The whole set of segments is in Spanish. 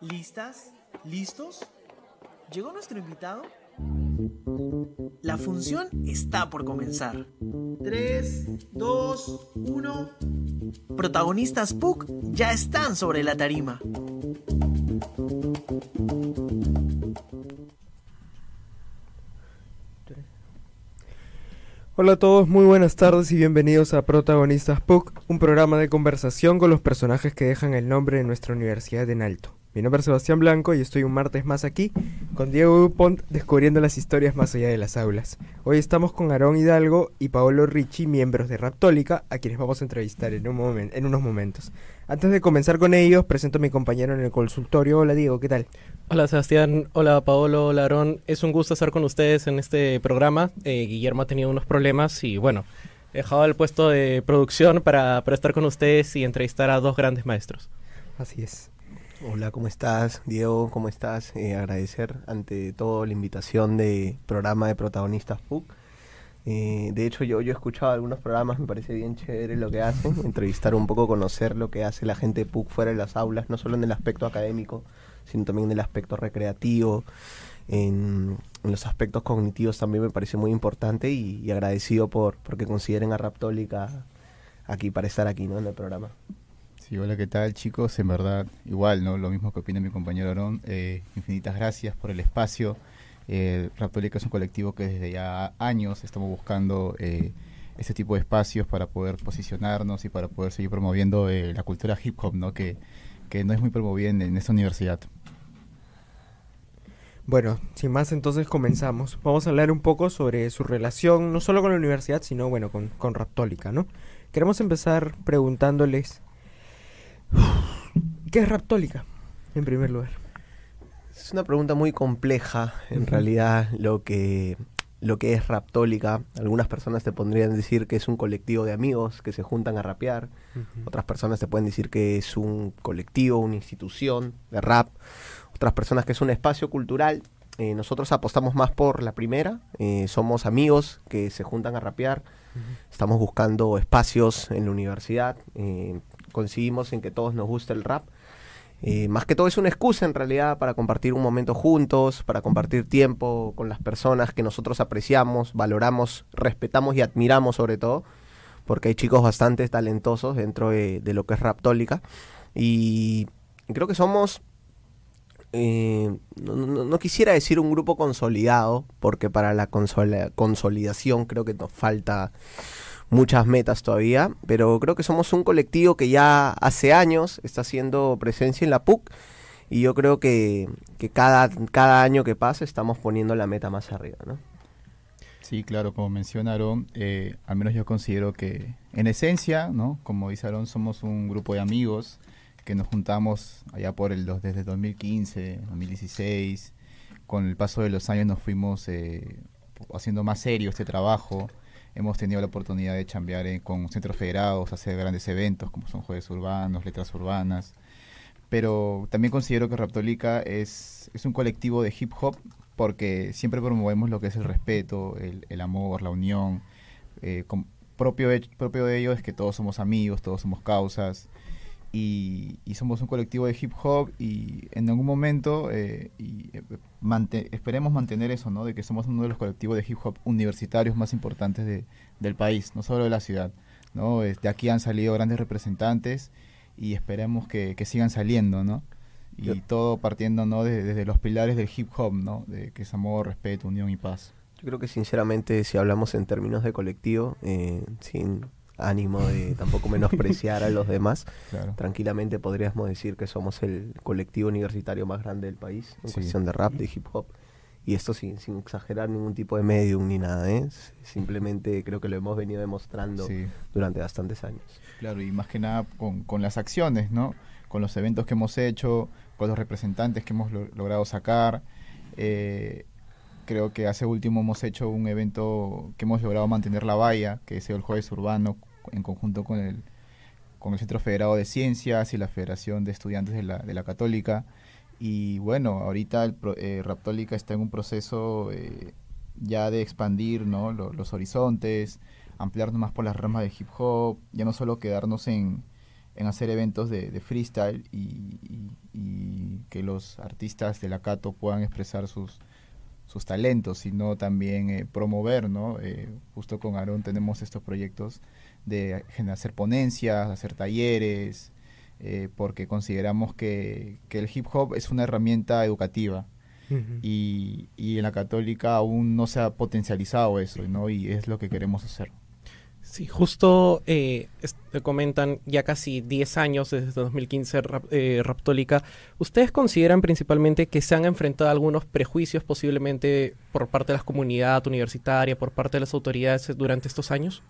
¿Listas? ¿Listos? ¿Llegó nuestro invitado? La función está por comenzar. 3, 2, 1. Protagonistas PUC ya están sobre la tarima. Hola a todos, muy buenas tardes y bienvenidos a Protagonistas PUC, un programa de conversación con los personajes que dejan el nombre de nuestra universidad en alto. Mi nombre es Sebastián Blanco y estoy un martes más aquí con Diego Dupont descubriendo las historias más allá de las aulas. Hoy estamos con Aarón Hidalgo y Paolo Ricci, miembros de Raptólica, a quienes vamos a entrevistar en, un en unos momentos. Antes de comenzar con ellos, presento a mi compañero en el consultorio. Hola Diego, ¿qué tal? Hola Sebastián, hola Paolo, hola Aarón. Es un gusto estar con ustedes en este programa. Eh, Guillermo ha tenido unos problemas y bueno, he dejado el puesto de producción para, para estar con ustedes y entrevistar a dos grandes maestros. Así es. Hola, ¿cómo estás? Diego, ¿cómo estás? Eh, agradecer ante todo la invitación de programa de protagonistas PUC. Eh, de hecho, yo, yo he escuchado algunos programas, me parece bien chévere lo que hacen, entrevistar un poco, conocer lo que hace la gente PUC fuera de las aulas, no solo en el aspecto académico, sino también en el aspecto recreativo, en, los aspectos cognitivos también me parece muy importante y, agradecido por porque consideren a Raptólica aquí para estar aquí ¿no? en el programa. Sí, hola, ¿qué tal chicos? En verdad, igual, ¿no? Lo mismo que opina mi compañero Aarón. Eh, infinitas gracias por el espacio. Eh, Raptólica es un colectivo que desde ya años estamos buscando eh, este tipo de espacios para poder posicionarnos y para poder seguir promoviendo eh, la cultura hip hop, ¿no? Que, que no es muy promovida en, esta universidad. Bueno, sin más entonces comenzamos. Vamos a hablar un poco sobre su relación, no solo con la universidad, sino bueno, con, con Raptólica, ¿no? Queremos empezar preguntándoles ¿Qué es Raptólica, en primer lugar? Es una pregunta muy compleja, en realidad, lo que, lo que es Raptólica. Algunas personas te podrían decir que es un colectivo de amigos que se juntan a rapear. Otras personas te pueden decir que es un colectivo, una institución de rap. Otras personas que es un espacio cultural. Eh, nosotros apostamos más por la primera. Eh, somos amigos que se juntan a rapear. Estamos buscando espacios en la universidad. Eh, coincidimos en que todos nos gusta el rap. Eh, más que todo es una excusa en realidad para compartir un momento juntos, para compartir tiempo con las personas que nosotros apreciamos, valoramos, respetamos y admiramos sobre todo, porque hay chicos bastante talentosos dentro de, lo que es Raptólica. Y creo que somos, eh, no, quisiera decir un grupo consolidado, porque para la consolidación creo que nos falta muchas metas todavía, pero creo que somos un colectivo que ya hace años está haciendo presencia en la PUC y yo creo que, cada, cada año que pasa estamos poniendo la meta más arriba, ¿no? Sí, claro, como mencionaron, eh, al menos yo considero que en esencia, ¿no? Como dice Aaron, somos un grupo de amigos que nos juntamos allá por el desde 2015, 2016. Con el paso de los años nos fuimos eh, haciendo más serio este trabajo hemos tenido la oportunidad de chambear con centros federados, hacer grandes eventos como son Jueves Urbanos, Letras Urbanas. Pero también considero que Raptolica es, es un colectivo de hip hop porque siempre promovemos lo que es el respeto, el, amor, la unión. Eh, propio, propio de ello es que todos somos amigos, todos somos causas y, somos un colectivo de hip hop y en algún momento eh, y, eh, esperemos mantener eso, ¿no? De que somos uno de los colectivos de hip hop universitarios más importantes de, del país, no solo de la ciudad, ¿no? De aquí han salido grandes representantes y esperemos que, sigan saliendo, ¿no? Y todo partiendo, ¿no? desde los pilares del hip hop, ¿no? De que es amor, respeto, unión y paz. Yo creo que sinceramente si hablamos en términos de colectivo, eh, sin ánimo de tampoco menospreciar a los demás. Tranquilamente podríamos decir que somos el colectivo universitario más grande del país en cuestión de rap, de hip hop. Y esto sin, sin exagerar ningún tipo de medium ni nada, ¿eh? Simplemente creo que lo hemos venido demostrando durante bastantes años. Claro, y más que nada con, con, las acciones, ¿no? Con los eventos que hemos hecho, con los representantes que hemos logrado sacar. Eh, creo que hace último hemos hecho un evento que hemos logrado mantener la valla, que es el Jueves Urbano, en conjunto con el, con el Centro Federado de Ciencias y la Federación de Estudiantes de la, de la Católica. Y bueno, ahorita el, eh, Raptólica está en un proceso eh, ya de expandir ¿no? los horizontes, ampliarnos más por las ramas de hip hop, ya no solo quedarnos en, en hacer eventos de, freestyle y, que los artistas de la Cato puedan expresar sus, sus talentos, sino también eh, promover, ¿no? Eh, justo con Aarón tenemos estos proyectos de hacer ponencias, hacer talleres, eh, porque consideramos que, que, el hip hop es una herramienta educativa y, y, en la católica aún no se ha potencializado eso, ¿no? Y es lo que queremos hacer. Sí, justo eh, comentan ya casi 10 años desde 2015 eh, Raptólica. ¿Ustedes consideran principalmente que se han enfrentado a algunos prejuicios posiblemente por parte de la comunidad universitaria, por parte de las autoridades durante estos años?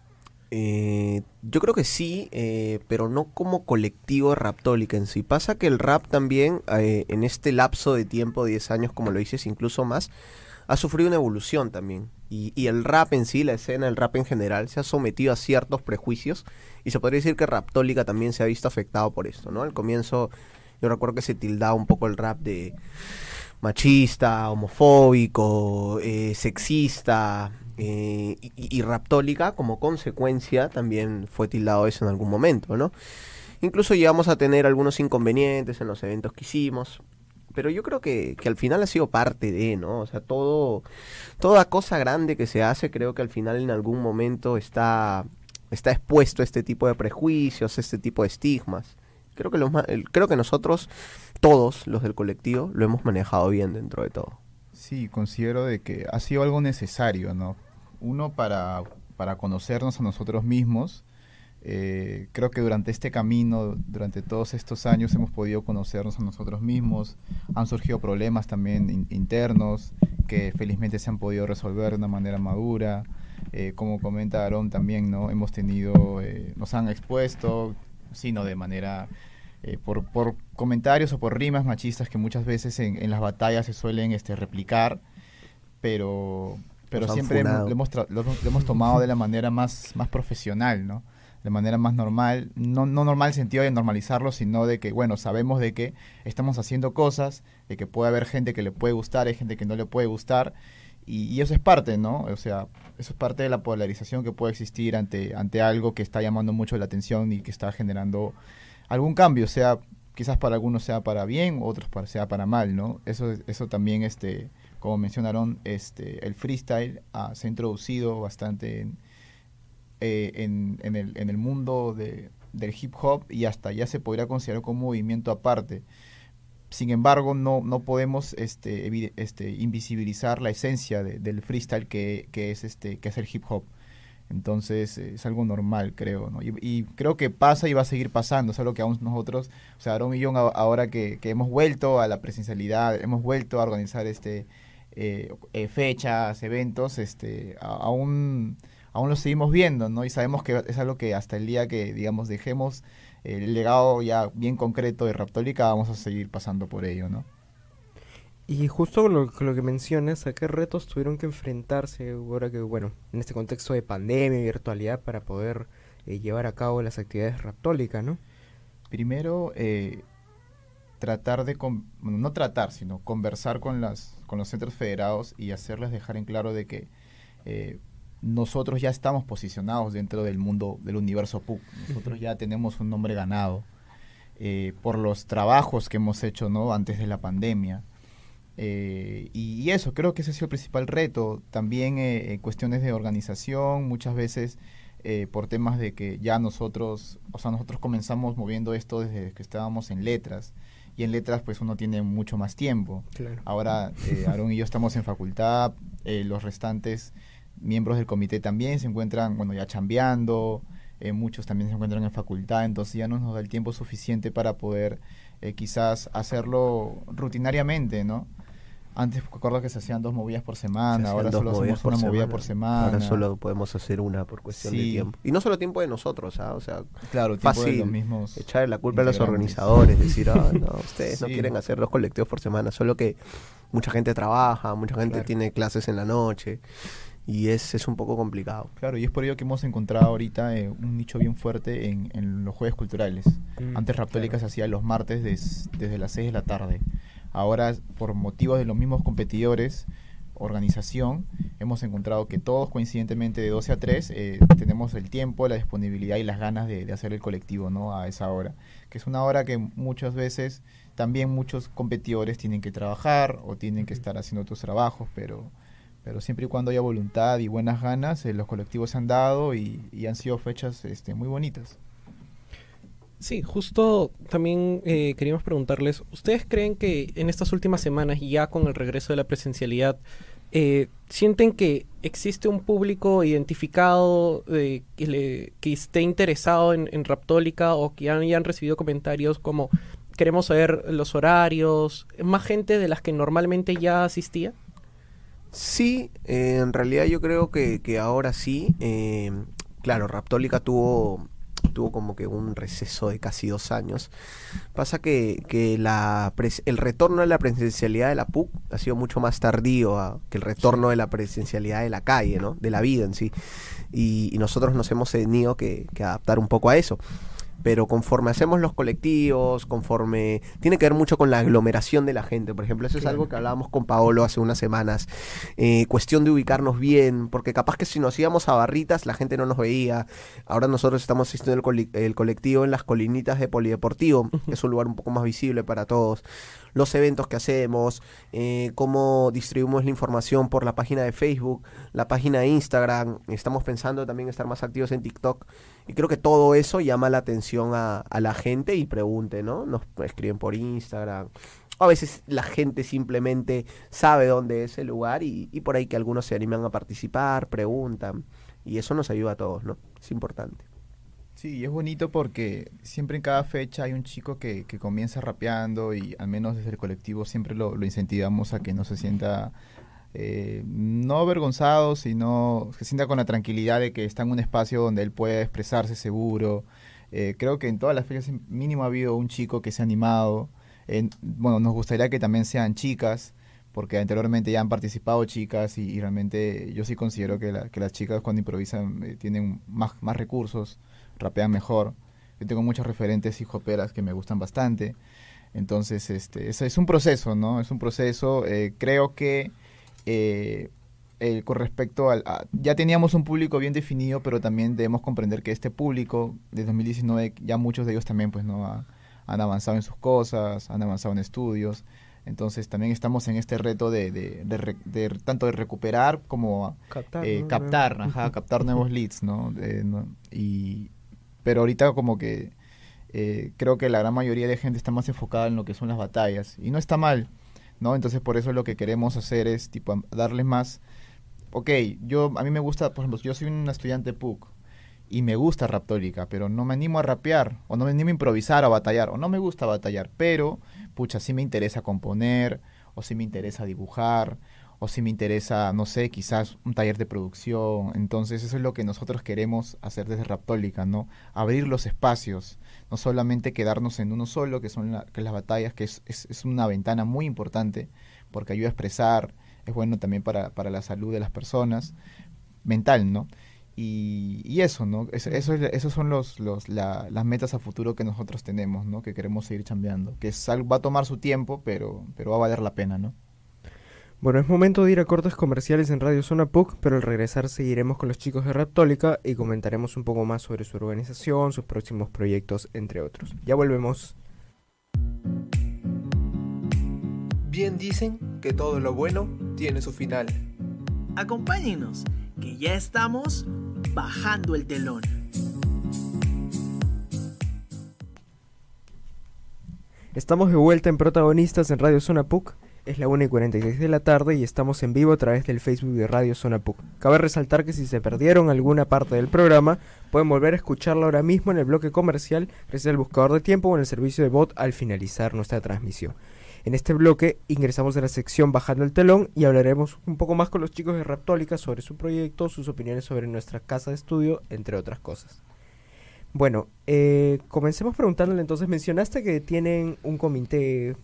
Eh, yo creo que sí, eh, pero no como colectivo raptólica en sí. Pasa que el rap también, eh, en este lapso de tiempo, 10 años, como lo dices, incluso más, ha sufrido una evolución también. Y, el rap en sí, la escena, el rap en general, se ha sometido a ciertos prejuicios y se podría decir que Raptólica también se ha visto afectado por esto, ¿no? Al comienzo yo recuerdo que se tildaba un poco el rap de machista, homofóbico, eh, sexista eh, y, y, raptólica como consecuencia también fue tildado eso en algún momento, ¿no? Incluso llegamos a tener algunos inconvenientes en los eventos que hicimos pero yo creo que, que, al final ha sido parte de, ¿no? O sea, todo, toda cosa grande que se hace, creo que al final en algún momento está, está expuesto a este tipo de prejuicios, a este tipo de estigmas. Creo que, los, creo que nosotros, todos los del colectivo, lo hemos manejado bien dentro de todo. Sí, considero de que ha sido algo necesario, ¿no? Uno para, para conocernos a nosotros mismos, eh, creo que durante este camino, durante todos estos años, hemos podido conocernos a nosotros mismos. Han surgido problemas también internos que felizmente se han podido resolver de una manera madura. Eh, como comenta Aaron también, ¿no? Hemos tenido, eh, nos han expuesto, sino de manera por, por, comentarios o por rimas machistas que muchas veces en, las batallas se suelen este, replicar, pero, pero siempre hemos, lo, hemos lo, hemos tomado de la manera más, más profesional, ¿no? de manera más normal, no, no normal en el sentido de normalizarlo, sino de que, bueno, sabemos de que estamos haciendo cosas, de que puede haber gente que le puede gustar, hay gente que no le puede gustar, y, eso es parte, ¿no? O sea, eso es parte de la polarización que puede existir ante, ante algo que está llamando mucho la atención y que está generando algún cambio, sea quizás para algunos sea para bien, otros para, sea para mal, ¿no? Eso, eso también, este, como mencionaron, este, el freestyle ah, se ha introducido bastante en eh, en, en, el, en el mundo de, del hip hop y hasta ya se podría considerar como movimiento aparte. Sin embargo, no, no podemos este, este, invisibilizar la esencia del freestyle que, que, es este, que es el hip hop. Entonces es algo normal, creo, ¿no? Y, creo que pasa y va a seguir pasando. Es algo que aún nosotros, o sea, Aaron y yo ahora que, que hemos vuelto a la presencialidad, hemos vuelto a organizar este eh, eh, fechas, eventos, este, aún aún lo seguimos viendo, ¿no? Y sabemos que es algo que hasta el día que, digamos, dejemos el legado ya bien concreto de Raptólica, vamos a seguir pasando por ello, ¿no? Y justo con lo, lo, que mencionas, ¿a qué retos tuvieron que enfrentarse ahora que, bueno, en este contexto de pandemia y virtualidad para poder eh, llevar a cabo las actividades Raptólica, ¿no? Primero, eh, tratar de, no tratar, sino conversar con, las, con los centros federados y hacerles dejar en claro de que eh, nosotros ya estamos posicionados dentro del mundo del universo PUC. Nosotros ya tenemos un nombre ganado eh, por los trabajos que hemos hecho ¿no? antes de la pandemia. Eh, y, eso, creo que ese ha sido el principal reto. También eh, cuestiones de organización, muchas veces por temas de que ya nosotros, o sea, nosotros comenzamos moviendo esto desde que estábamos en letras. Y en letras, pues uno tiene mucho más tiempo. Ahora, Aaron y yo estamos en facultad, los restantes miembros del comité también se encuentran, bueno, ya chambeando, eh, muchos también se encuentran en facultad, entonces ya no nos da el tiempo suficiente para poder eh, quizás hacerlo rutinariamente, ¿no? Antes recuerdo que se hacían dos movidas por semana, ahora solo hacemos una movida por semana. Ahora solo podemos hacer una por cuestión de tiempo. Y no solo tiempo de nosotros, ¿ah? o sea, claro, fácil los mismos echar la culpa a los organizadores, decir, ah, no, ustedes no quieren hacer dos colectivos por semana, solo que mucha gente trabaja, mucha gente tiene clases en la noche y es, es un poco complicado. Claro, y es por ello que hemos encontrado ahorita eh, un nicho bien fuerte en, en los jueves culturales. Mm, Antes Raptólica se hacía los martes desde las 6 de la tarde. Ahora, por motivos de los mismos competidores, organización, hemos encontrado que todos coincidentemente de 12 a 3 eh, tenemos el tiempo, la disponibilidad y las ganas de, de, hacer el colectivo ¿no? a esa hora. Que es una hora que muchas veces también muchos competidores tienen que trabajar o tienen que estar haciendo otros trabajos, pero, pero siempre y cuando haya voluntad y buenas ganas, eh, los colectivos se han dado y, y han sido fechas este, muy bonitas. Sí, justo también eh, queríamos preguntarles, ¿ustedes creen que en estas últimas semanas, ya con el regreso de la presencialidad, eh, sienten que existe un público identificado eh, que, le- esté interesado en, en Raptólica o que han- hayan recibido comentarios como queremos saber los horarios, más gente de las que normalmente ya asistía? Sí, en realidad yo creo que, que ahora sí. claro, Raptólica tuvo, tuvo como que un receso de casi dos años. Pasa que, que la el retorno de la presencialidad de la PUC ha sido mucho más tardío a- que el retorno de la presencialidad de la calle, ¿no? De la vida en sí. Y, y nosotros nos hemos tenido que, que adaptar un poco a eso. Pero conforme hacemos los colectivos, conforme... Tiene que ver mucho con la aglomeración de la gente. Por ejemplo, eso es algo que hablábamos con Paolo hace unas semanas. Eh, cuestión de ubicarnos bien, porque capaz que si nos íbamos a barritas la gente no nos veía. Ahora nosotros estamos asistiendo el, colectivo en las colinitas de Polideportivo, que es un lugar un poco más visible para todos. Los eventos que hacemos, eh, cómo distribuimos la información por la página de Facebook, la página de Instagram. Estamos pensando también estar más activos en TikTok. Y creo que todo eso llama la atención a, a la gente y pregunte, ¿no? Nos escriben por Instagram. A veces la gente simplemente sabe dónde es el lugar y, y por ahí que algunos se animan a participar, preguntan. Y eso nos ayuda a todos, ¿no? Es importante. Sí, es bonito porque siempre en cada fecha hay un chico que, que comienza rapeando y al menos desde el colectivo siempre lo, lo incentivamos a que no se sienta eh, no avergonzado, sino que sienta con la tranquilidad de que está en un espacio donde él puede expresarse seguro. Eh, creo que en todas las fechas mínimo ha habido un chico que se ha animado. En- bueno, nos gustaría que también sean chicas, porque anteriormente ya han participado chicas y, y realmente yo sí considero que, la- que las chicas cuando improvisan eh, tienen más, más recursos, rapean mejor. Yo tengo muchos referentes hip hoperas que me gustan bastante. Entonces, este, es, un proceso, ¿no? Es un proceso. eh, creo que eh, eh, con respecto al... a- ya teníamos un público bien definido, pero también debemos comprender que este público de 2019, ya muchos de ellos también, pues, ¿no? Ha- han avanzado en sus cosas, han avanzado en estudios. Entonces, también estamos en este reto de, de, de re- de tanto de recuperar como Captar. eh, ¿no? captar, ajá, captar nuevos leads, ¿no? Eh, no- Y, pero ahorita como que eh, creo que la gran mayoría de gente está más enfocada en lo que son las batallas y no está mal, ¿no? Entonces por eso lo que queremos hacer es tipo darles más, ok, yo a mí me gusta, por ejemplo, yo soy un estudiante PUC y me gusta Raptólica, pero no me animo a rapear o no me animo a improvisar a batallar o no me gusta batallar, pero pucha, sí me interesa componer o sí me interesa dibujar o si me interesa, no sé, quizás un taller de producción. Entonces eso es lo que nosotros queremos hacer desde Raptólica, ¿no? Abrir los espacios, no solamente quedarnos en uno solo, que son las batallas, que es, es, una ventana muy importante porque ayuda a expresar, es bueno también para, para la salud de las personas, mental, ¿no? Y, eso, ¿no? Es- eso, es- esos son los, los, la- las metas a futuro que nosotros tenemos, ¿no? Que queremos seguir cambiando. Que va a tomar su tiempo, pero, pero va a valer la pena, ¿no? Bueno, es momento de ir a cortes comerciales en Radio Zona PUC, pero al regresar seguiremos con los chicos de Raptólica y comentaremos un poco más sobre su organización, sus próximos proyectos, entre otros. Ya volvemos. Bien dicen que todo lo bueno tiene su final. Acompáñenos, que ya estamos bajando el telón. Estamos de vuelta en Protagonistas en Radio Zona PUC. Es la 1 y 46 de la tarde y estamos en vivo a través del Facebook de Radio Zona PUC. Cabe resaltar que si se perdieron alguna parte del programa, pueden volver a escucharla ahora mismo en el bloque comercial gracias al buscador de tiempo o en el servicio de bot al finalizar nuestra transmisión. En este bloque ingresamos a la sección Bajando el telón y hablaremos un poco más con los chicos de Raptólica sobre su proyecto, sus opiniones sobre nuestra casa de estudio, entre otras cosas. Bueno, eh, comencemos preguntándole entonces, mencionaste que tienen un comité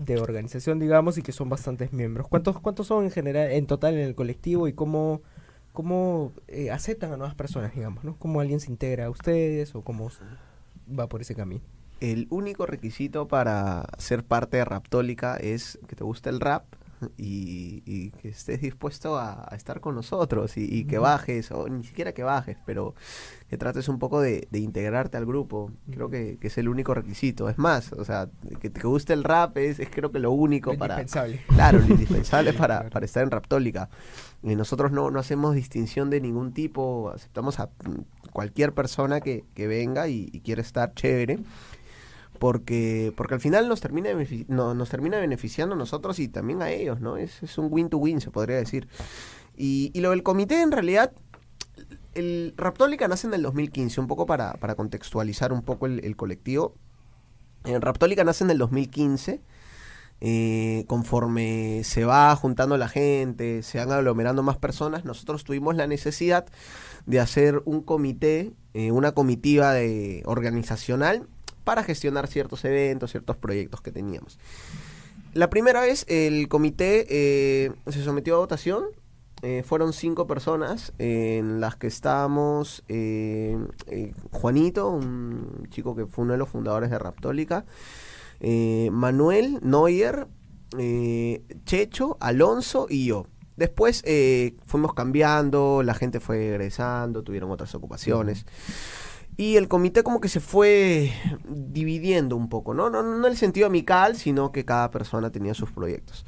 de organización, digamos, y que son bastantes miembros. ¿Cuántos, cuántos son en general, en total en el colectivo y cómo, cómo eh, aceptan a nuevas personas, digamos, ¿no? ¿Cómo alguien se integra a ustedes o cómo va por ese camino? El único requisito para ser parte de Raptólica es que te guste el rap, y, y que estés dispuesto a, a estar con nosotros y, y que bajes, o ni siquiera que bajes, pero que trates un poco de, de integrarte al grupo. Creo que, que es el único requisito. Es más, o sea, que te guste el rap es, es creo que lo único Lo para... indispensable. Claro, lo indispensable para, para estar en Raptólica. Y nosotros no, no hacemos distinción de ningún tipo, aceptamos a mm, cualquier persona que, que venga y, y quiere estar chévere. Porque, porque al final nos termina, no- nos termina beneficiando a nosotros y también a ellos, ¿no? Es, es un win-to-win, se podría decir. Y, y lo del comité, en realidad, el Raptólica nace en el 2015, un poco para, para contextualizar un poco el, el colectivo. En Raptólica nace en el 2015. eh, conforme se va juntando la gente, se van aglomerando más personas, nosotros tuvimos la necesidad de hacer un comité, eh, una comitiva de, organizacional para gestionar ciertos eventos, ciertos proyectos que teníamos. La primera vez el comité eh, se sometió a votación. eh, fueron cinco personas eh, en las que estábamos Juanito, un chico que fue uno de los fundadores de Raptólica, Manuel, Neuer, Checho, Alonso y yo. Después fuimos cambiando, la gente fue egresando, tuvieron otras ocupaciones. Y el comité como que se fue dividiendo un poco, ¿no? No, no en el sentido amical, sino que cada persona tenía sus proyectos.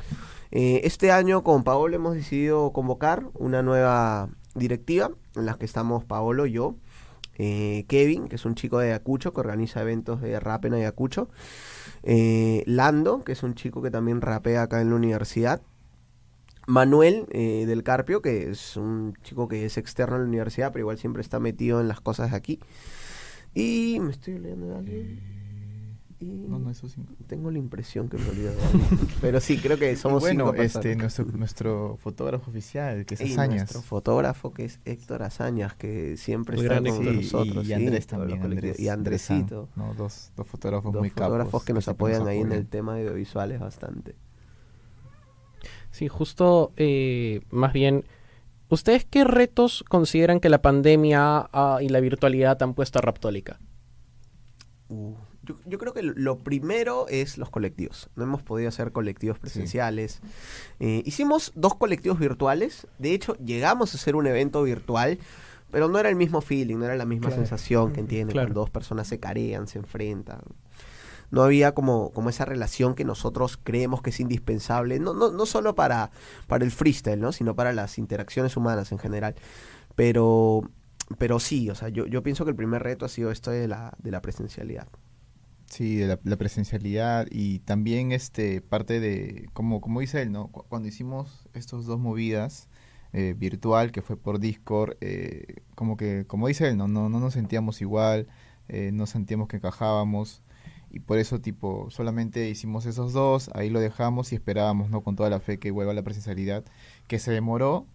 Eh, este año con Paolo hemos decidido convocar una nueva directiva en la que estamos Paolo, yo, eh, Kevin, que es un chico de Ayacucho que organiza eventos de rap en Ayacucho, eh, Lando, que es un chico que también rapea acá en la universidad, Manuel eh, del Carpio, que es un chico que es externo a la universidad, pero igual siempre está metido en las cosas de aquí. Y me estoy olvidando de alguien. Y No, no, eso cinco. tengo la impresión que me olvidé de alguien. pero sí, creo que somos bueno, cinco este, nuestro, nuestro fotógrafo oficial, que es Y Azañas. nuestro fotógrafo que es Héctor Azañas, que siempre Muy está grande con nosotros. y, sí, Andrés también. Andrés, y Andresito. Andrés no, dos, dos fotógrafos Dos muy fotógrafos capos. que nos apoyan ahí en el tema de audiovisuales bastante. Sí, justo, eh, más bien, ¿ustedes qué retos consideran que la pandemia ah, y la virtualidad han puesto a Raptólica? Uh, yo, yo creo que lo- primero es los colectivos. No hemos podido hacer colectivos presenciales. Eh, hicimos dos colectivos virtuales. De hecho, llegamos a hacer un evento virtual, pero no era el mismo feeling, no era la misma Claro. sensación que entienden claro. cuando dos personas se carean, se enfrentan. No había como, como esa relación que nosotros creemos que es indispensable, no, no, no solo para, para el freestyle, ¿no? sino para las interacciones humanas en general. Pero, pero sí, o sea, yo, yo pienso que el primer reto ha sido esto de la, de la presencialidad. Sí, de la, presencialidad y también este parte de, como, como dice él, ¿no? Cu- Cuando hicimos estos dos movidas eh, virtual, que fue por Discord, eh, como que, como dice él, no, no, no nos sentíamos igual, eh, no sentíamos que encajábamos y por eso tipo solamente hicimos esos dos, ahí lo dejamos y esperábamos, ¿no? Con toda la fe que vuelva la presencialidad, que se demoró,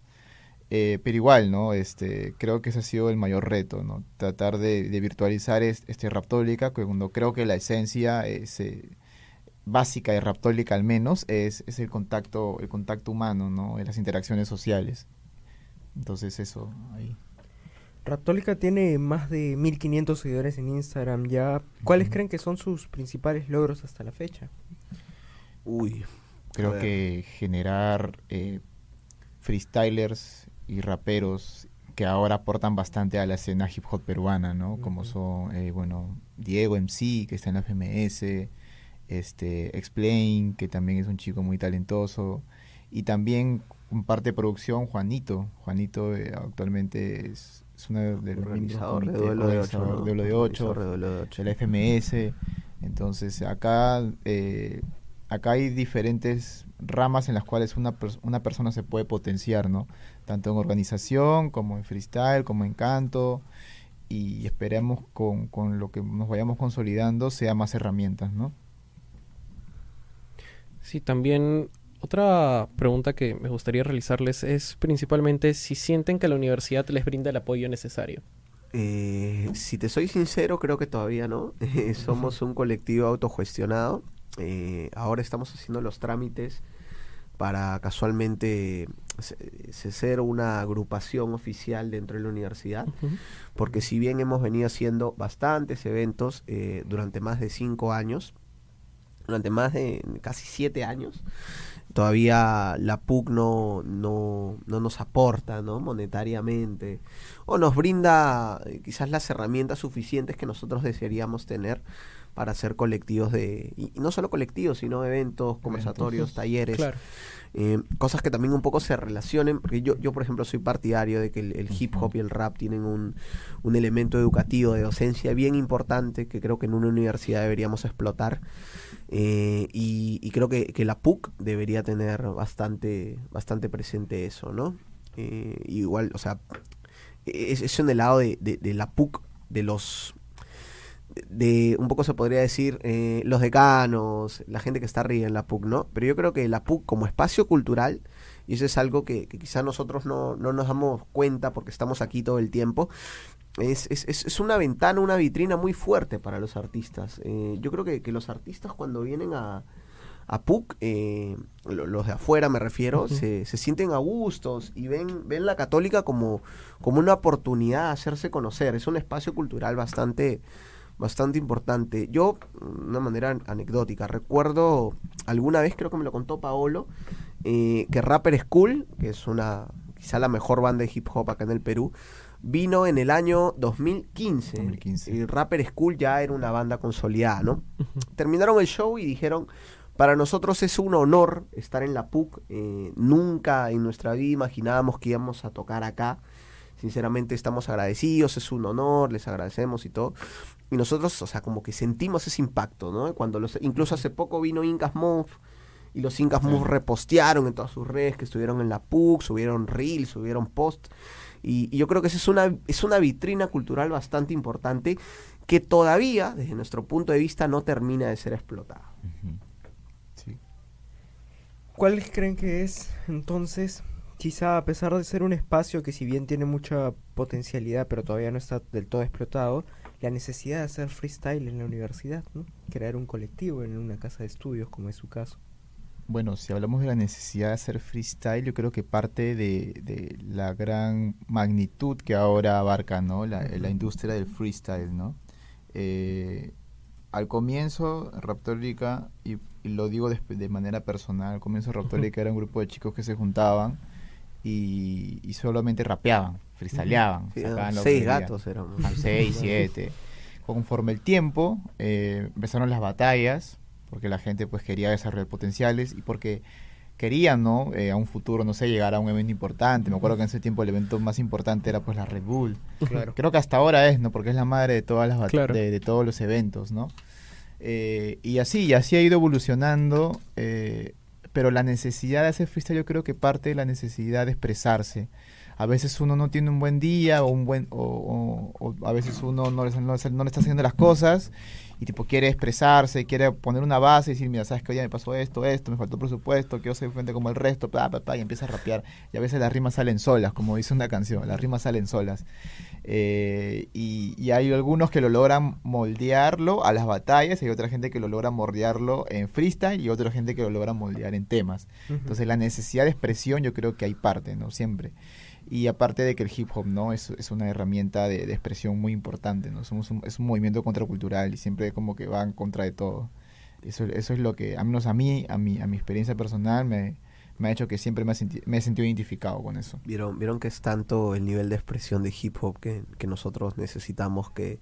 eh, pero igual, ¿no? Este, creo que ese ha sido el mayor reto, ¿no? Tratar de, virtualizar es- este Raptólica, cuando creo que la esencia es, básica de Raptólica al menos es, es el contacto, el contacto humano, ¿no? Las interacciones sociales. Entonces eso, ahí. Raptólica tiene más de 1500 seguidores en Instagram ya. ¿Cuáles creen que son sus principales logros hasta la fecha? Uy, Creo que generar eh, freestylers y raperos que ahora aportan bastante a la escena hip hop peruana, ¿no? Como son, eh, bueno, Diego MC, que está en la FMS, este, Explain, que también es un chico muy talentoso, y también en parte de producción, Juanito. Juanito eh, actualmente es, es uno de los miembros organizador de duelo de ocho. organizador ¿no? de Duelo de Ocho, Organizador de la FMS. Entonces, acá, eh, acá hay diferentes ramas en las cuales una, pers- una persona se puede potenciar, ¿no? Tanto en organización, como en freestyle, como en canto. Y esperemos con, con lo que nos vayamos consolidando sea más herramientas, ¿no? Sí, también otra pregunta que me gustaría realizarles es principalmente si sienten que la universidad les brinda el apoyo necesario. Eh, si te soy sincero, creo que todavía no. Eh, Somos un colectivo autogestionado. Eh, ahora estamos haciendo los trámites para casualmente se- se- ser una agrupación oficial dentro de la universidad. Porque si bien hemos venido haciendo bastantes eventos eh, durante más de cinco años, durante más de casi siete años, todavía la PUC no, no, no nos aporta ¿no? monetariamente o nos brinda eh, quizás las herramientas suficientes que nosotros desearíamos tener para hacer colectivos de, y no solo colectivos, sino eventos, conversatorios, talleres, Claro. eh, cosas que también un poco se relacionen, porque yo, yo por ejemplo soy partidario de que el, el hip hop y el rap tienen un, un elemento educativo de docencia bien importante que creo que en una universidad deberíamos explotar eh, y, y creo que, la PUC debería tener bastante, bastante presente eso, ¿no? Eh, igual, o sea, es, es en lado de, de- de la PUC, de los de un poco se podría decir eh, los decanos, la gente que está arriba en la PUC, ¿no? Pero yo creo que la PUC como espacio cultural, y eso es algo que, que quizá nosotros no, no nos damos cuenta porque estamos aquí todo el tiempo, es, es, es, es una ventana, una vitrina muy fuerte para los artistas. Eh, yo creo que, que los artistas cuando vienen a, a PUC, eh, lo- los de afuera me refiero, se, se sienten a gustos y ven, ven la católica como, como una oportunidad de hacerse conocer. Es un espacio cultural bastante, bastante importante. Yo, de una manera an- anecdótica, recuerdo alguna vez, creo que me lo contó Paolo, eh, que Rapper School, que es una quizá la mejor banda de hip hop acá en el Perú, vino en el año 2015. 2015. Y Rapper School ya era una banda consolidada, ¿no? Terminaron el show y dijeron, para nosotros es un honor estar en la PUC. eh, nunca en nuestra vida imaginábamos que íbamos a tocar acá. Sinceramente estamos agradecidos, es un honor, les agradecemos y todo. Y nosotros, o sea, como que sentimos ese impacto, ¿no? Cuando los, incluso hace poco vino Incas Move y los Incas Move repostearon en todas sus redes que estuvieron en la PUC, subieron reels, subieron post. Y, y yo creo que esa es una, es una vitrina cultural bastante importante que todavía, desde nuestro punto de vista, no termina de ser explotada. Sí. ¿Cuáles creen que es entonces, quizá a pesar de ser un espacio que si bien tiene mucha potencialidad pero todavía no está del todo explotado, la necesidad de hacer freestyle en la universidad, ¿no? Crear un colectivo en una casa de estudios como es su caso. Bueno, si hablamos de la necesidad de hacer freestyle, yo creo que parte de, de la gran magnitud que ahora abarca ¿no? la, la industria del freestyle, ¿no? Eh, al comienzo, Raptólica, y, y lo digo de, de manera personal, al comienzo Raptólica era un grupo de chicos que se juntaban y, y solamente rapeaban, freestyleaban. Sí, sacaban lo que seis gatos a 6, 7. Conforme el tiempo, eh, empezaron las batallas, porque la gente pues quería desarrollar potenciales y porque querían, ¿no? Eh, a un futuro, no sé, llegar a un evento importante. Me acuerdo que en ese tiempo el evento más importante era pues la Red Bull. Claro. Creo que hasta ahora es, ¿no? Porque es la madre de todas las Claro. de, de todos los eventos, ¿no? Eh, y así, y así ha ido evolucionando, eh, pero la necesidad de hacer freestyle yo creo que parte de la necesidad de expresarse. A veces uno no tiene un buen día o un buen o, o- o a veces uno no, no le está haciendo las cosas y tipo quiere expresarse, quiere poner una base y decir, mira, sabes que hoy día me pasó esto, esto, me faltó presupuesto, quiero ser frente como el resto, bla, bla, bla, y empieza a rapear. Y a veces las rimas salen solas, como dice una canción, las rimas salen solas. Eh, y, y hay algunos que lo logran moldearlo a las batallas, y hay otra gente que lo logra moldearlo en freestyle y otra gente que lo logra moldear en temas. Entonces la necesidad de expresión yo creo que hay parte, ¿no? Siempre. Y aparte de que el hip hop, ¿no? Es, es una herramienta de, de expresión muy importante, ¿no? Somos un, es un movimiento contracultural y siempre como que va en contra de todo. Eso, eso es lo que, al menos a mí, a mi, a mi experiencia personal, me, me ha hecho que siempre me, me he sentido identificado con eso. ¿Vieron, vieron que es tanto el nivel de expresión de hip hop que, que nosotros necesitamos que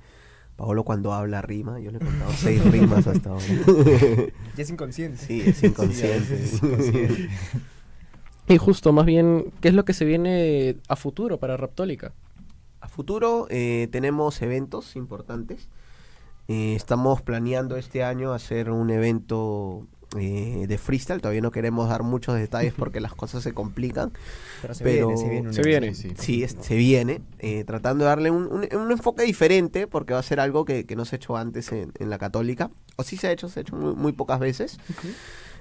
Paolo cuando habla rima, yo le he contado seis rimas hasta ahora. Ya es inconsciente. sí, es inconsciente. Y justo, más bien, ¿qué es lo que se viene a futuro para Raptólica? A futuro eh, tenemos eventos importantes. Eh, estamos planeando este año hacer un evento eh, de freestyle. Todavía no queremos dar muchos detalles porque las cosas se complican. Pero se Pero- viene, se viene. Se viene. Sí, Sí, es- se viene. eh, tratando de darle un, un- un enfoque diferente porque va a ser algo que, que no se ha hecho antes en, en la católica. O sí se ha hecho, se ha hecho muy, muy pocas veces.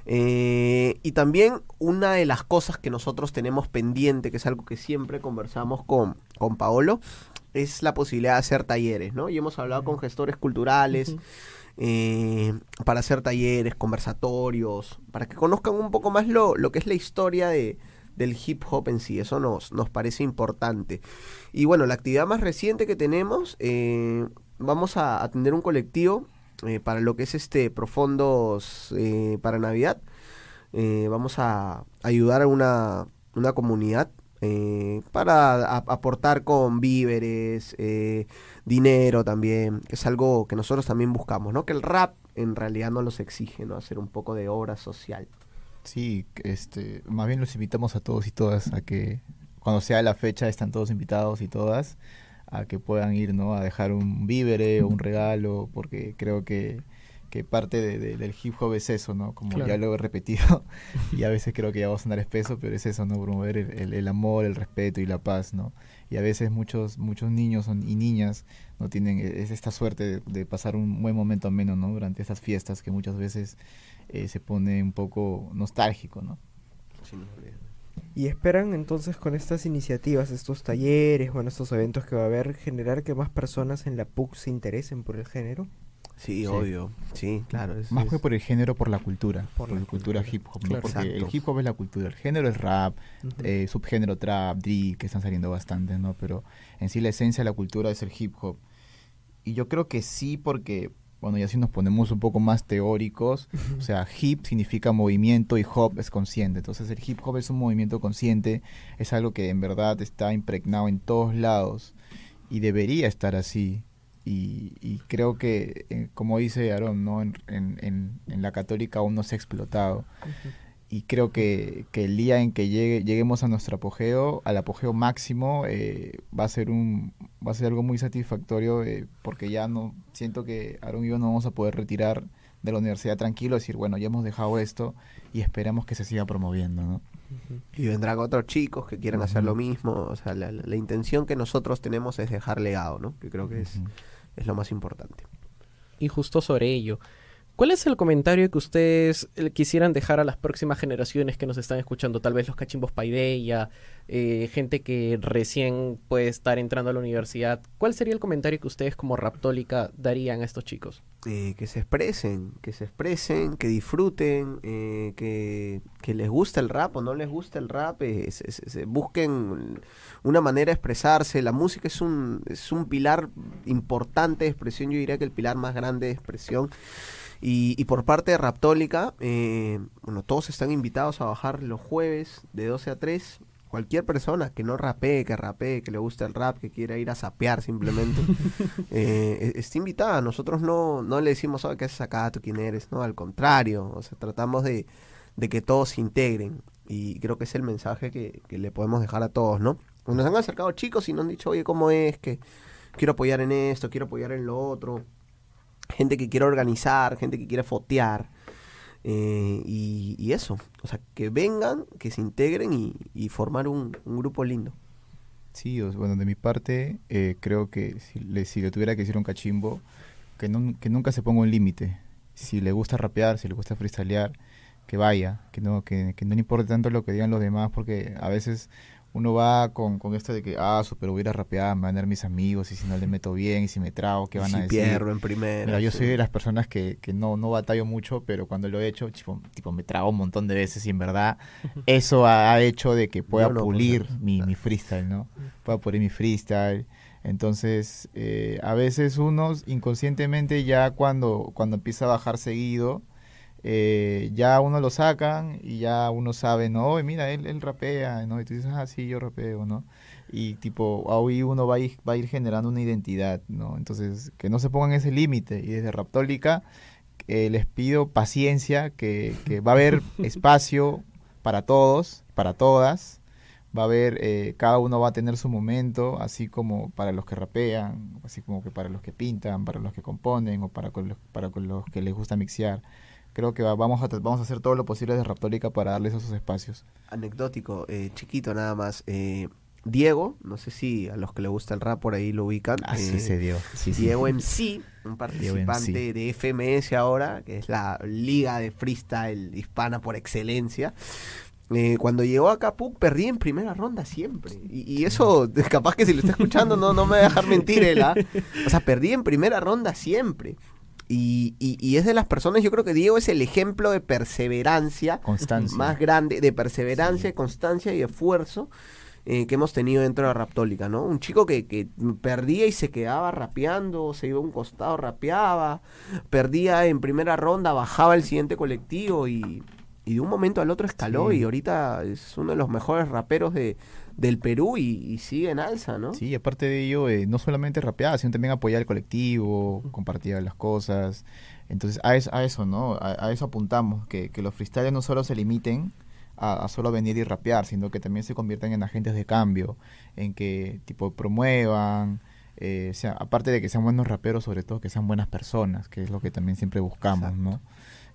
Eh, y también una de las cosas que nosotros tenemos pendiente, que es algo que siempre conversamos con, con Paolo, es la posibilidad de hacer talleres, ¿no? Y hemos hablado con gestores culturales eh, para hacer talleres, conversatorios, para que conozcan un poco más lo, lo que es la historia de, del hip hop en sí. Eso nos, nos parece importante. Y bueno, la actividad más reciente que tenemos, eh, vamos a atender un colectivo eh, para lo que es este Profundos eh, para Navidad. Vamos a ayudar a una, una comunidad eh, para aportar con víveres, eh, dinero también, que es algo que nosotros también buscamos, ¿no? Que el rap en realidad no los exige, ¿no? Hacer un poco de obra social. Sí, este, más bien los invitamos a todos y todas a que cuando sea la fecha están todos invitados y todas a que puedan ir, ¿no? A dejar un vívere o un regalo, porque creo que, que parte de- de- del hip hop es eso, ¿no? Como Claro. ya lo he repetido y a veces creo que ya va a sonar espeso, pero es eso, ¿no? Promover el, el- el amor, el respeto y la paz, ¿no? Y a veces muchos muchos niños son- y niñas no tienen e- es esta suerte de, de pasar un buen momento ameno, ¿no? Durante estas fiestas que muchas veces eh, se pone un poco nostálgico, ¿no? ¿Y esperan entonces con estas iniciativas, estos talleres, bueno, estos eventos que va a haber, generar que más personas en la PUC se interesen por el género? Sí, Sí. obvio. Sí, claro. es- Más es- que por el género, por la cultura, Por por, la cultura cultura. hip hop, porque el Exacto. hip hop es la cultura, el género es rap, eh, subgénero trap, drill, que están saliendo bastante, ¿no? Pero en sí la esencia de la cultura es el hip hop. Y yo creo que sí, porque, bueno, ya si nos ponemos un poco más teóricos, o sea, hip significa movimiento y hop es consciente. Entonces el hip hop es un movimiento consciente, es algo que en verdad está impregnado en todos lados y debería estar así. Y, y creo que, eh, como dice Aaron, ¿no? En, en- en- en la católica aún no se ha explotado y creo que, que el día en que llegue, lleguemos a nuestro apogeo, al apogeo máximo, eh, va a ser un va a ser algo muy satisfactorio eh, porque ya no siento que Aaron y yo no vamos a poder retirar de la universidad tranquilo, decir, bueno, ya hemos dejado esto y esperamos que se siga promoviendo, ¿no? Y vendrán otros chicos que quieran hacer lo mismo. O sea, la, la- la intención que nosotros tenemos es dejar legado, ¿no? Que creo que es. Es lo más importante. Y justo sobre ello, ¿cuál es el comentario que ustedes eh, quisieran dejar a las próximas generaciones que nos están escuchando? Tal vez los cachimbos paideya, eh, gente que recién puede estar entrando a la universidad. ¿Cuál sería el comentario que ustedes como Raptólica darían a estos chicos? Eh, que se expresen, que se expresen, que disfruten, eh, que, les gusta el rap o no les gusta el rap, eh, se- se busquen una manera de expresarse. La música es un, es un pilar importante de expresión, yo diría que el pilar más grande de expresión. Y, y por parte de Raptólica, eh, bueno, todos están invitados a bajar los jueves de 12 a 3. Cualquier persona que no rapee, que rapee, que le guste el rap, que quiera ir a sapear simplemente, eh, e- está invitada. Nosotros no, no le decimos, "Oye, ¿qué haces acá? ¿Tú quién eres? No, al contrario. O sea, tratamos de, de que todos se integren. Y creo que es el mensaje que, que le podemos dejar a todos, ¿no? Nos han acercado chicos y nos han dicho, oye, ¿cómo es? Que quiero apoyar en esto, quiero apoyar en lo otro. Gente que quiere organizar, gente que quiere fotear. eh, y, eso, o sea, que vengan, que se integren y, formar un, grupo lindo. Sí, bueno, de mi parte, eh, creo que si le, si le tuviera que decir un cachimbo, que nunca se ponga un límite. Si le gusta rapear, si le gusta freestylear, que vaya, que no, que, que no le importe tanto lo que digan los demás, porque a veces uno va con, con esto de que, ah, super voy a ir a rapear, me van a ver mis amigos, y si no le meto bien, y si me trago, ¿qué van si a decir? pierdo en primera. Mira, yo sí. soy de las personas que, que no, no batallo mucho, pero cuando lo he hecho, tipo, tipo me trago un montón de veces y en verdad eso ha, ha hecho de que pueda no, pulir mi, mi freestyle, ¿no? Pueda pulir mi freestyle. Entonces, eh, a veces uno inconscientemente ya cuando, cuando empieza a bajar seguido, eh, ya uno lo sacan y ya uno sabe, no, "Oye, mira, él, él rapea, ¿no? Y tú dices, ah, sí, yo rapeo, ¿no? Y tipo, ahí uno va a ir, va a ir generando una identidad, ¿no? Entonces, que no se pongan ese límite. Y desde Raptólica eh, les pido paciencia, que, que va a haber espacio para todos, para todas. Va a haber, eh, cada uno va a tener su momento, así como para los que rapean, así como que para los que pintan, para los que componen o para, con los, para con los que les gusta mixear. Creo que va- vamos, a, vamos a hacer todo lo posible de Raptólica para darles esos espacios. anecdótico, eh, chiquito nada más. eh, Diego, no sé si a los que le gusta el rap por ahí lo ubican. Así eh, se dio. Sí, sí. Diego MC, un participante MC. de FMS ahora, que es la liga de freestyle hispana por excelencia. Eh, cuando llegó a Capuc perdí en primera ronda siempre. Y, y eso, capaz que si lo está escuchando no, no me va a dejar mentir él. ¿ah? O sea, perdí en primera ronda siempre. Y, y- y es de las personas, yo creo que Diego es el ejemplo de perseverancia Constancia. más grande, de perseverancia, Sí. constancia y esfuerzo eh, que hemos tenido dentro de Raptólica, ¿no? Un chico que, que perdía y se quedaba rapeando, se iba a un costado, rapeaba, perdía en primera ronda, bajaba el siguiente colectivo y, y de un momento al otro escaló Sí. y ahorita es uno de los mejores raperos de, del Perú y, y sigue en alza, ¿no? Sí, aparte de ello, eh, no solamente rapear, sino también apoyar el colectivo, compartir las cosas. Entonces, a, es- a eso, ¿no? A, a eso apuntamos, que, que los freestyles no solo se limiten a, a solo venir y rapear, sino que también se conviertan en agentes de cambio, en que, tipo, promuevan, eh, sea, aparte de que sean buenos raperos, sobre todo que sean buenas personas, que es lo que también siempre buscamos, ¿no?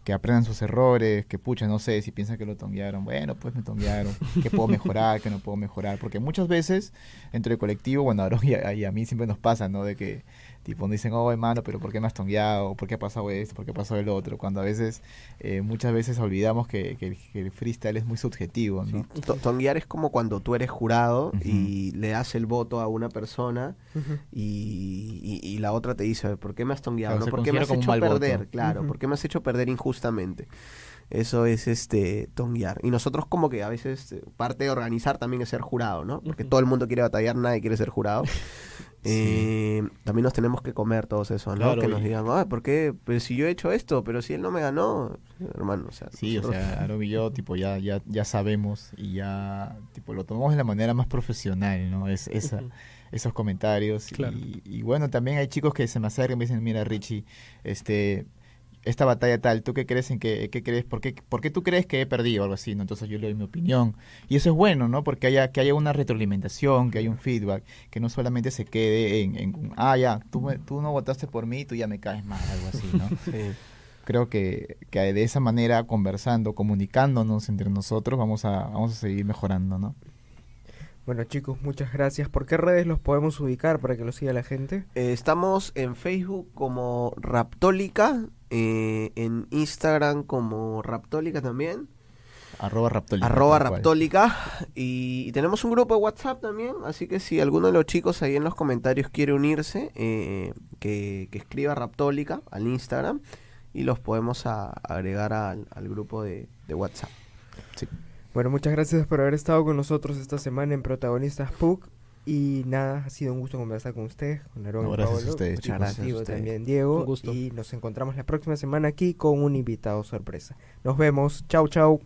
Que aprendan sus errores, que pucha, no sé, si piensan que lo tonguearon, bueno, pues me tonguearon, que puedo mejorar, que no puedo mejorar, porque muchas veces dentro del colectivo, bueno, a Aaron y a, y a mí siempre nos pasa, ¿no? De que, tipo, nos dicen, oh, hermano, pero ¿por qué me has tongueado? ¿Por qué ha pasado esto? ¿Por qué ha pasado el otro? Cuando a veces, eh, muchas veces olvidamos que, que el- que el freestyle es muy subjetivo, ¿no? Sí, to- Tonguear es como cuando tú eres jurado Ujú. y le das el voto a una persona y, y- y la otra te dice, ¿por qué me has tongueado? Claro, no? ¿Por qué me has hecho perder? voto. Claro, Ujú. ¿por qué me has hecho perder injustamente? Eso es este tonguear. Y nosotros como que a veces eh, parte de organizar también es ser jurado, ¿no? Porque todo el mundo quiere batallar, nadie quiere ser jurado. Eh, también nos tenemos que comer todos eso, ¿no? Claro, que nos digan, ah, ¿por qué? Pues si yo he hecho esto, pero si él no me ganó, hermano, o sea, Sí, o sea, Aaron y yo, tipo, ya, ya, ya sabemos y ya, tipo, lo tomamos de la manera más profesional, ¿no? Es esa, esos comentarios. Claro. Y, y bueno, también hay chicos que se me acercan y me dicen, mira, Richie, este, esta batalla tal, ¿tú qué crees en qué, qué crees? ¿Por qué, por qué tú crees que he perdido o algo así? ¿no? Entonces yo le doy mi opinión. Y eso es bueno, ¿no? Porque haya, que haya una retroalimentación, que haya un feedback, que no solamente se quede en, en ah, ya, tú, me- tú no votaste por mí, tú ya me caes mal, algo así, ¿no? Sí. creo que, que de esa manera, conversando, comunicándonos entre nosotros, vamos a, vamos a seguir mejorando, ¿no? Bueno chicos, muchas gracias. ¿Por qué redes los podemos ubicar para que lo siga la gente? Eh, estamos en Facebook como Raptólica, eh, en Instagram como Raptólica también, Arroba Raptólica. arroba. Raptólica, y, y tenemos un grupo de WhatsApp también, así que si alguno de los chicos ahí en los comentarios quiere unirse, eh, que, que escriba Raptólica al Instagram y los podemos a- agregar al, al grupo de, de WhatsApp. Bueno, muchas gracias por haber estado con nosotros esta semana en Protagonistas PUC. Y nada, ha sido un gusto conversar con ustedes, con Aarón No, y gracias a Paolo, ustedes, y chicos. contigo Gracias a ustedes. también, Diego. Un gusto. Y nos encontramos la próxima semana aquí con un invitado sorpresa. Nos vemos. Chau, chau.